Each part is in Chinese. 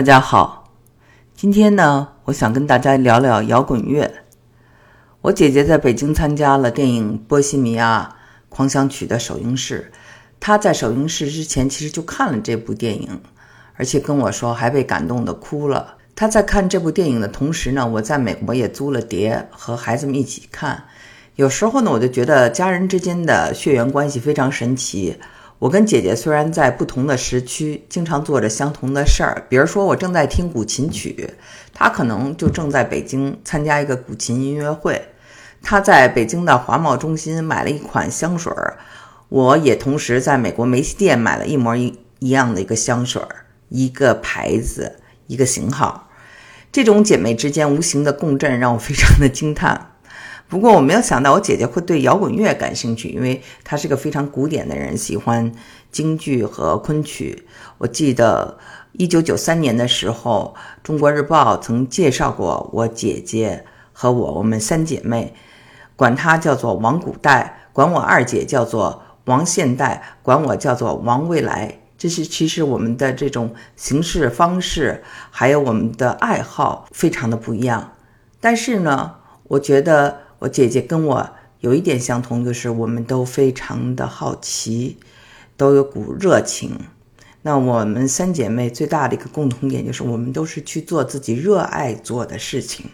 大家好，今天呢，我想跟大家聊聊摇滚乐。我姐姐在北京参加了电影《波西米亚狂想曲》的首映式，她在首映式之前其实就看了这部电影，而且跟我说还被感动的哭了。她在看这部电影的同时呢，我在美国也租了碟和孩子们一起看。有时候呢，我就觉得家人之间的血缘关系非常神奇。我跟姐姐虽然在不同的时区，经常做着相同的事儿。比如说，我正在听古琴曲，她可能就正在北京参加一个古琴音乐会。她在北京的华贸中心买了一款香水儿，我也同时在美国梅西店买了一模一一样的一个香水儿，一个牌子，一个型号。这种姐妹之间无形的共振让我非常的惊叹。不过我没有想到我姐姐会对摇滚乐感兴趣，因为她是个非常古典的人，喜欢京剧和昆曲。我记得一九九三年的时候，《中国日报》曾介绍过我姐姐和我，我们三姐妹，管她叫做王古代，管我二姐叫做王现代，管我叫做王未来。这是其实我们的这种行事方式，还有我们的爱好，非常的不一样。但是呢，我觉得。我姐姐跟我有一点相同，就是我们都非常的好奇，都有股热情。那我们三姐妹最大的一个共同点就是，我们都是去做自己热爱做的事情。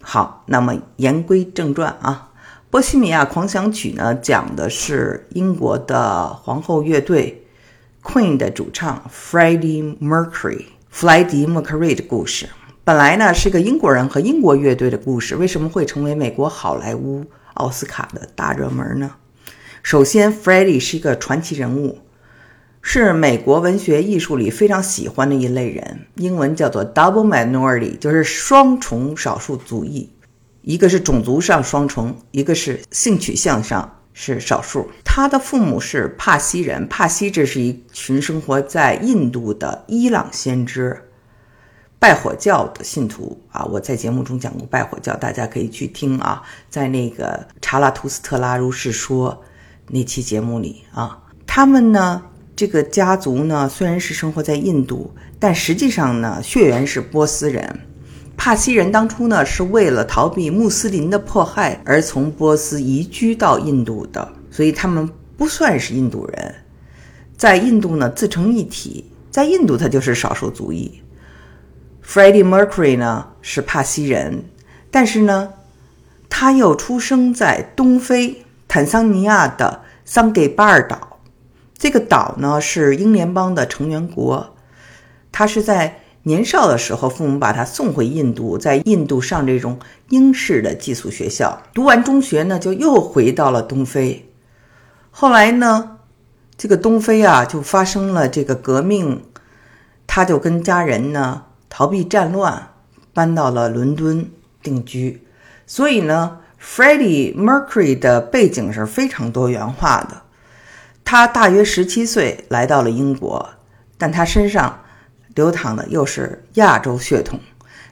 好，那么言归正传啊，《波西米亚狂想曲》呢，讲的是英国的皇后乐队 Queen 的主唱 Freddie Mercury 弗莱迪·默克瑞的故事。本来呢是一个英国人和英国乐队的故事，为什么会成为美国好莱坞奥斯卡的大热门呢？首先，Freddie 是一个传奇人物，是美国文学艺术里非常喜欢的一类人，英文叫做 double minority，就是双重少数族裔，一个是种族上双重，一个是性取向上是少数。他的父母是帕西人，帕西这是一群生活在印度的伊朗先知。拜火教的信徒啊，我在节目中讲过拜火教，大家可以去听啊，在那个查拉图斯特拉如是说那期节目里啊，他们呢这个家族呢虽然是生活在印度，但实际上呢血缘是波斯人。帕西人当初呢是为了逃避穆斯林的迫害而从波斯移居到印度的，所以他们不算是印度人，在印度呢自成一体，在印度他就是少数族裔。Freddie Mercury 呢是帕西人，但是呢，他又出生在东非坦桑尼亚的桑给巴尔岛。这个岛呢是英联邦的成员国。他是在年少的时候，父母把他送回印度，在印度上这种英式的寄宿学校。读完中学呢，就又回到了东非。后来呢，这个东非啊就发生了这个革命，他就跟家人呢。逃避战乱，搬到了伦敦定居。所以呢，Freddie Mercury 的背景是非常多元化的。他大约十七岁来到了英国，但他身上流淌的又是亚洲血统。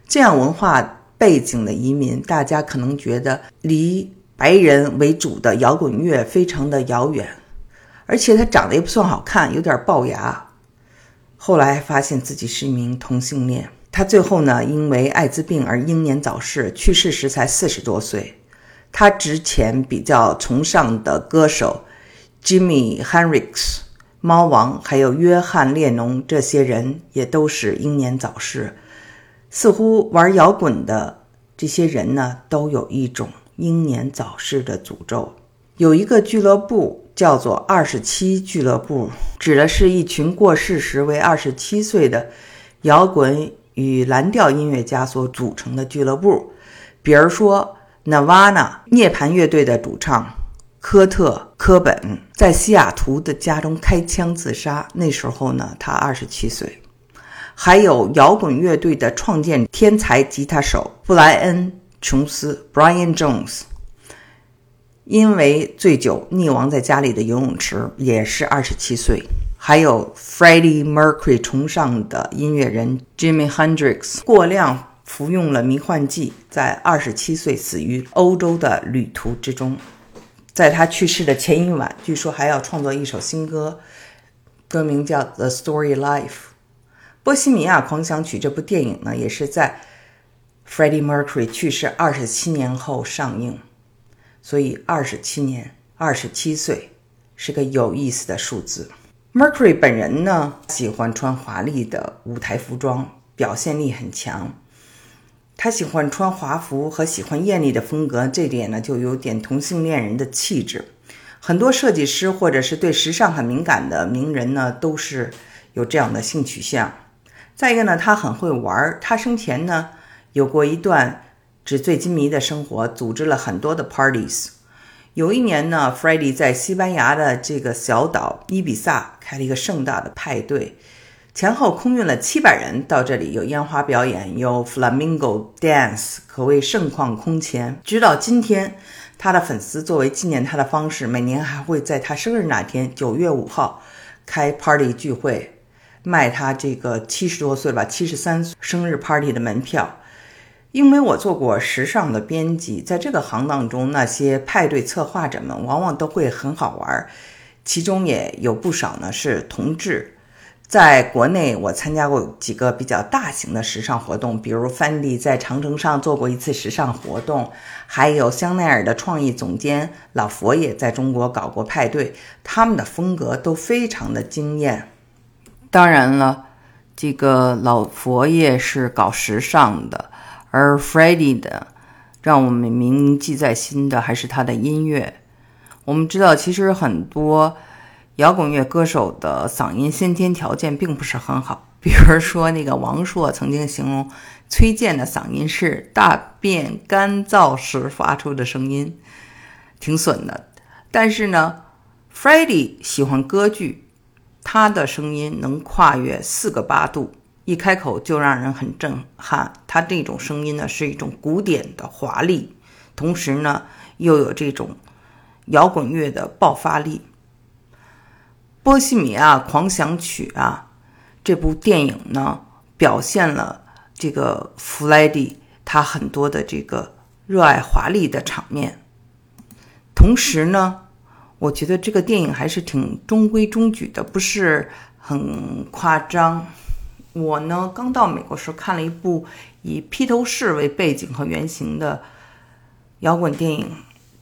这样文化背景的移民，大家可能觉得离白人为主的摇滚乐非常的遥远。而且他长得也不算好看，有点龅牙。后来发现自己是一名同性恋，他最后呢因为艾滋病而英年早逝，去世时才四十多岁。他之前比较崇尚的歌手 Jimmy Hendrix、猫王，还有约翰列侬这些人也都是英年早逝。似乎玩摇滚的这些人呢，都有一种英年早逝的诅咒。有一个俱乐部。叫做“二十七俱乐部”，指的是一群过世时为二十七岁的摇滚与蓝调音乐家所组成的俱乐部。比如说，Nirvana 涅槃乐队的主唱科特·科本在西雅图的家中开枪自杀，那时候呢，他二十七岁。还有摇滚乐队的创建天才吉他手布莱恩·琼斯 （Brian Jones）。因为醉酒溺亡在家里的游泳池，也是二十七岁。还有 Freddie Mercury 崇尚的音乐人 Jimmy Hendrix 过量服用了迷幻剂，在二十七岁死于欧洲的旅途之中。在他去世的前一晚，据说还要创作一首新歌，歌名叫《The Story Life》。波西米亚狂想曲》这部电影呢，也是在 Freddie Mercury 去世二十七年后上映，所以二十七年，二十七岁是个有意思的数字。Mercury 本人呢，喜欢穿华丽的舞台服装，表现力很强。他喜欢穿华服和喜欢艳丽的风格，这点呢，就有点同性恋人的气质。很多设计师或者是对时尚很敏感的名人呢，都是有这样的性取向。再一个呢，他很会玩。他生前呢，有过一段纸醉金迷的生活，组织了很多的 parties。有一年呢，Freddie 在西班牙的这个小岛伊比萨开了一个盛大的派对，前后空运了七百人到这里，有烟花表演，有 flamingo dance，可谓盛况空前。直到今天，他的粉丝作为纪念他的方式，每年还会在他生日那天，九月五号开 party 聚会。卖他这个七十多岁吧，七十三岁生日 party 的门票，因为我做过时尚的编辑，在这个行当中，那些派对策划者们往往都会很好玩，其中也有不少呢是同志。在国内，我参加过几个比较大型的时尚活动，比如 Fendi 在长城上做过一次时尚活动，还有香奈儿的创意总监老佛爷在中国搞过派对，他们的风格都非常的惊艳。当然了，这个老佛爷是搞时尚的，而 Freddie 的，让我们铭记在心的还是他的音乐。我们知道，其实很多摇滚乐歌手的嗓音先天条件并不是很好。比如说，那个王朔曾经形容崔健的嗓音是大便干燥时发出的声音，挺损的。但是呢，Freddie 喜欢歌剧。他的声音能跨越四个八度，一开口就让人很震撼。他这种声音呢，是一种古典的华丽，同时呢，又有这种摇滚乐的爆发力。《波西米亚狂想曲》啊，这部电影呢，表现了这个弗莱迪他很多的这个热爱华丽的场面，同时呢。我觉得这个电影还是挺中规中矩的，不是很夸张。我呢，刚到美国时候看了一部以披头士为背景和原型的摇滚电影，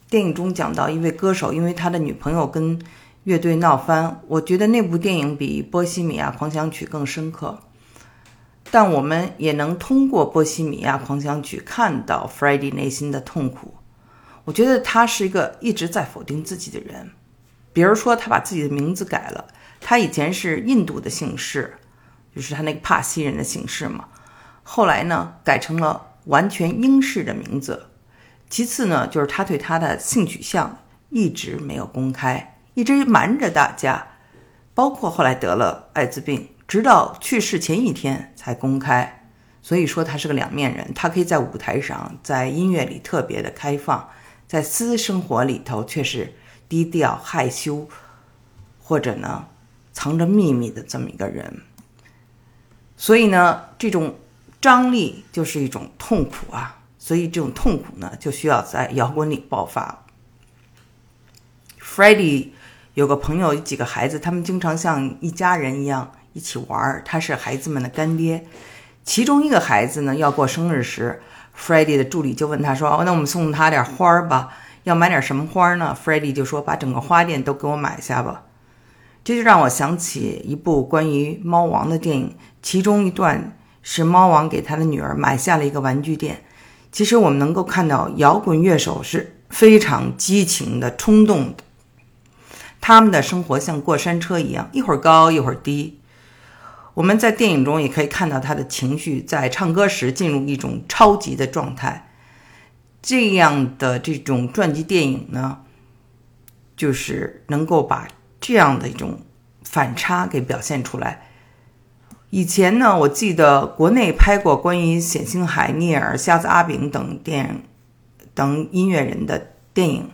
电影中讲到一位歌手，因为他的女朋友跟乐队闹翻。我觉得那部电影比《波西米亚狂想曲》更深刻，但我们也能通过《波西米亚狂想曲》看到 f r e d d y 内心的痛苦。我觉得他是一个一直在否定自己的人，比如说他把自己的名字改了，他以前是印度的姓氏，就是他那个帕西人的姓氏嘛，后来呢改成了完全英式的名字。其次呢，就是他对他的性取向一直没有公开，一直瞒着大家，包括后来得了艾滋病，直到去世前一天才公开。所以说他是个两面人，他可以在舞台上，在音乐里特别的开放。在私生活里头却是低调害羞，或者呢藏着秘密的这么一个人。所以呢，这种张力就是一种痛苦啊。所以这种痛苦呢，就需要在摇滚里爆发。Freddie 有个朋友，有几个孩子，他们经常像一家人一样一起玩儿。他是孩子们的干爹。其中一个孩子呢，要过生日时。Freddie 的助理就问他说：“哦，那我们送他点花儿吧？要买点什么花儿呢？”Freddie 就说：“把整个花店都给我买下吧。”这就让我想起一部关于猫王的电影，其中一段是猫王给他的女儿买下了一个玩具店。其实我们能够看到，摇滚乐手是非常激情的、冲动的，他们的生活像过山车一样，一会儿高一会儿低。我们在电影中也可以看到他的情绪在唱歌时进入一种超级的状态。这样的这种传记电影呢，就是能够把这样的一种反差给表现出来。以前呢，我记得国内拍过关于冼星海、聂耳、瞎子阿炳等电影等音乐人的电影。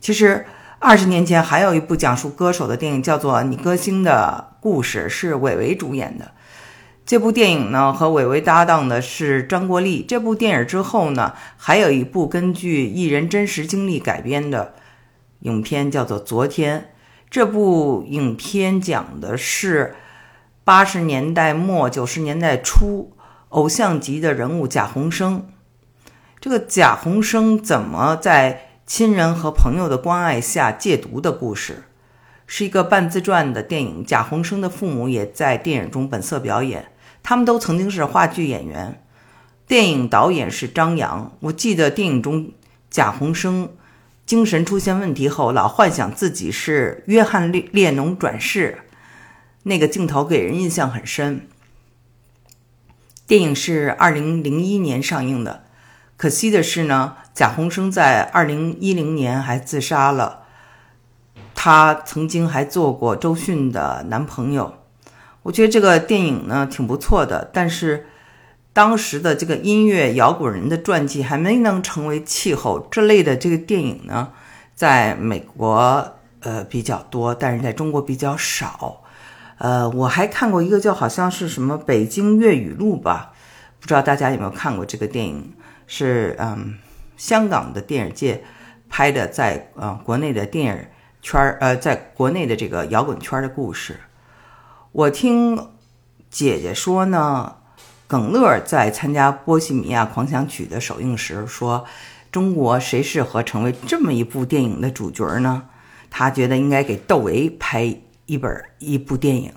其实二十年前还有一部讲述歌手的电影，叫做《你歌星的》。故事是韦唯主演的，这部电影呢和韦唯搭档的是张国立。这部电影之后呢，还有一部根据艺人真实经历改编的影片，叫做《昨天》。这部影片讲的是八十年代末九十年代初偶像级的人物贾宏声。这个贾宏声怎么在亲人和朋友的关爱下戒毒的故事，是一个半自传的电影。贾宏声的父母也在电影中本色表演，他们都曾经是话剧演员。电影导演是张扬。我记得电影中贾宏声精神出现问题后，老幻想自己是约翰列列侬转世，那个镜头给人印象很深。电影是二零零一年上映的。可惜的是呢，贾宏声在二零一零年还自杀了。他曾经还做过周迅的男朋友。我觉得这个电影呢挺不错的，但是当时的这个音乐摇滚人的传记还没能成为气候这类的这个电影呢，在美国呃比较多，但是在中国比较少。呃，我还看过一个叫好像是什么《北京粤语录》吧，不知道大家有没有看过这个电影。是嗯，香港的电影界拍的，在呃国内的电影圈儿呃，在国内的这个摇滚圈的故事。我听姐姐说呢，耿乐在参加《波西米亚狂想曲》的首映时说：“中国谁适合成为这么一部电影的主角呢？”他觉得应该给窦唯拍一本一部电影。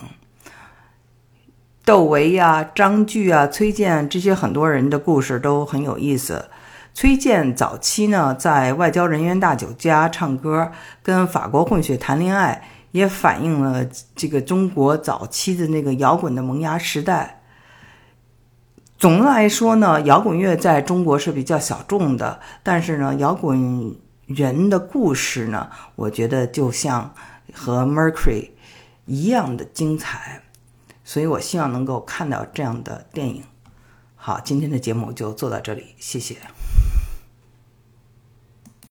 窦唯呀、张炬啊、崔健这些很多人的故事都很有意思。崔健早期呢，在外交人员大酒家唱歌，跟法国混血谈恋爱，也反映了这个中国早期的那个摇滚的萌芽时代。总的来说呢，摇滚乐在中国是比较小众的，但是呢，摇滚人的故事呢，我觉得就像和 Mercury 一样的精彩。所以，我希望能够看到这样的电影。好，今天的节目就做到这里，谢谢。